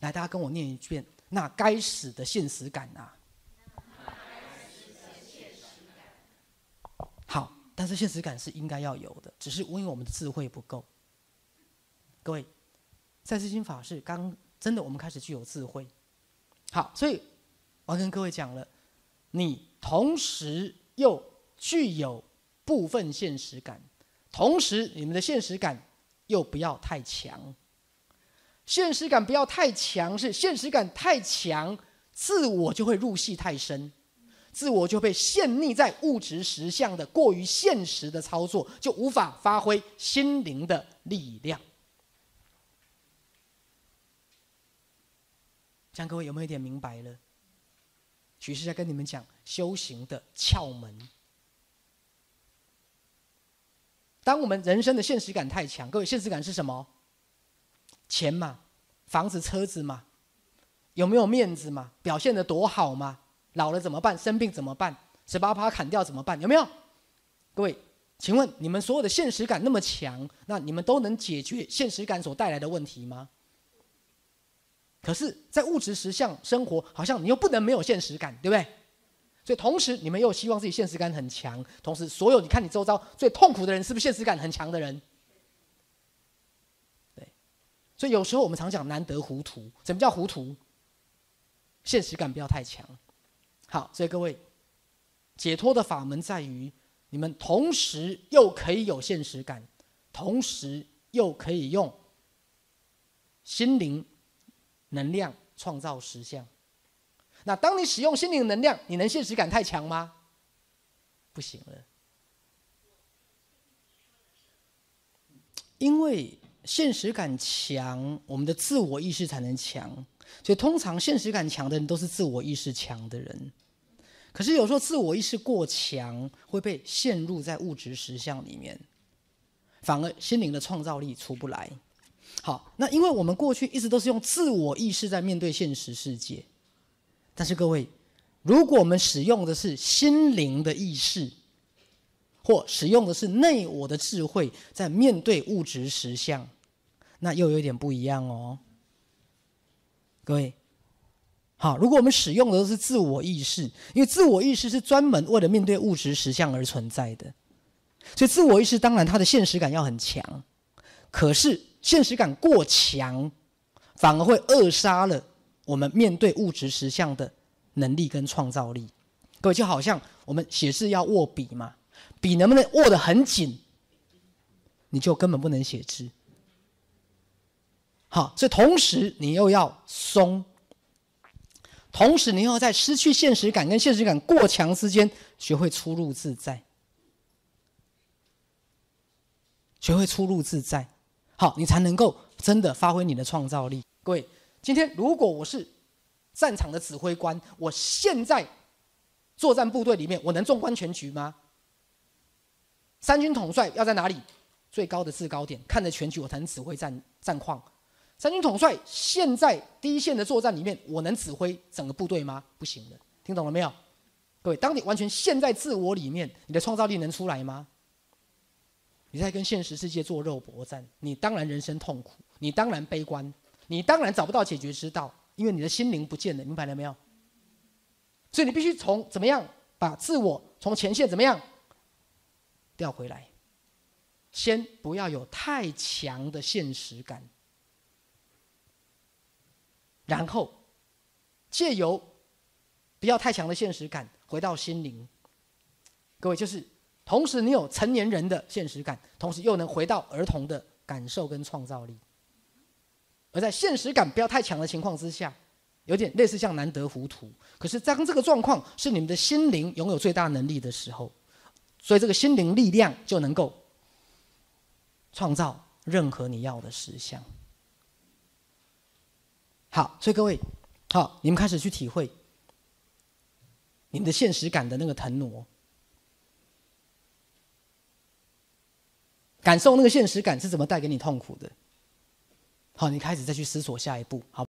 来，大家跟我念一遍：那该死的现实感啊！好，但是现实感是应该要有的，只是因为我们的智慧不够。各位，在世心法是刚真的，我们开始具有智慧。好，所以我跟各位讲了，你同时又具有部分现实感，同时你们的现实感又不要太强。现实感不要太强，是现实感太强，自我就会入戏太深。自我就被陷溺在物质实相的过于现实的操作，就无法发挥心灵的力量。这样各位有没有一点明白了？许是在跟你们讲修行的窍门。当我们人生的现实感太强，各位现实感是什么？钱嘛，房子、车子嘛，有没有面子嘛？表现的多好嘛？老了怎么办？生病怎么办？十八趴砍掉怎么办？有没有？各位，请问你们所有的现实感那么强，那你们都能解决现实感所带来的问题吗？可是，在物质实相生活，好像你又不能没有现实感，对不对？所以，同时你们又希望自己现实感很强，同时，所有你看你周遭最痛苦的人，是不是现实感很强的人？所以有时候我们常讲难得糊涂。什么叫糊涂？现实感不要太强。好，所以各位，解脱的法门在于，你们同时又可以有现实感，同时又可以用心灵能量创造实相。那当你使用心灵能量，你能现实感太强吗？不行了，因为现实感强，我们的自我意识才能强。所以，通常现实感强的人都是自我意识强的人。可是有时候自我意识过强，会被陷入在物质实相里面，反而心灵的创造力出不来。好，那因为我们过去一直都是用自我意识在面对现实世界，但是各位，如果我们使用的是心灵的意识，或使用的是内我的智慧在面对物质实相，那又有点不一样哦。各位。好，如果我们使用的都是自我意识，因为自我意识是专门为了面对物质实相而存在的，所以自我意识当然它的现实感要很强，可是现实感过强，反而会扼杀了我们面对物质实相的能力跟创造力。各位就好像我们写字要握笔嘛，笔能不能握得很紧，你就根本不能写字。好，所以同时你又要松。同时，你又要在失去现实感跟现实感过强之间，学会出入自在，学会出入自在，好，你才能够真的发挥你的创造力。各位，今天如果我是战场的指挥官，我现在作战部队里面，我能纵观全局吗？三军统帅要在哪里？最高的制高点，看着全局，我才能指挥战战况。三军统帅现在第一线的作战里面，我能指挥整个部队吗？不行的，听懂了没有？各位，当你完全陷在自我里面，你的创造力能出来吗？你在跟现实世界做肉搏战，你当然人生痛苦，你当然悲观，你当然找不到解决之道，因为你的心灵不见了，明白了没有？所以你必须从怎么样把自我从前线怎么样调回来，先不要有太强的现实感。然后，借由不要太强的现实感，回到心灵。各位，就是同时你有成年人的现实感，同时又能回到儿童的感受跟创造力。而在现实感不要太强的情况之下，有点类似像难得糊涂。可是当这个状况是你们的心灵拥有最大能力的时候，所以这个心灵力量就能够创造任何你要的实相。好，所以各位，好，你们开始去体会你们的现实感的那个腾挪，感受那个现实感是怎么带给你痛苦的。好，你开始再去思索下一步，好。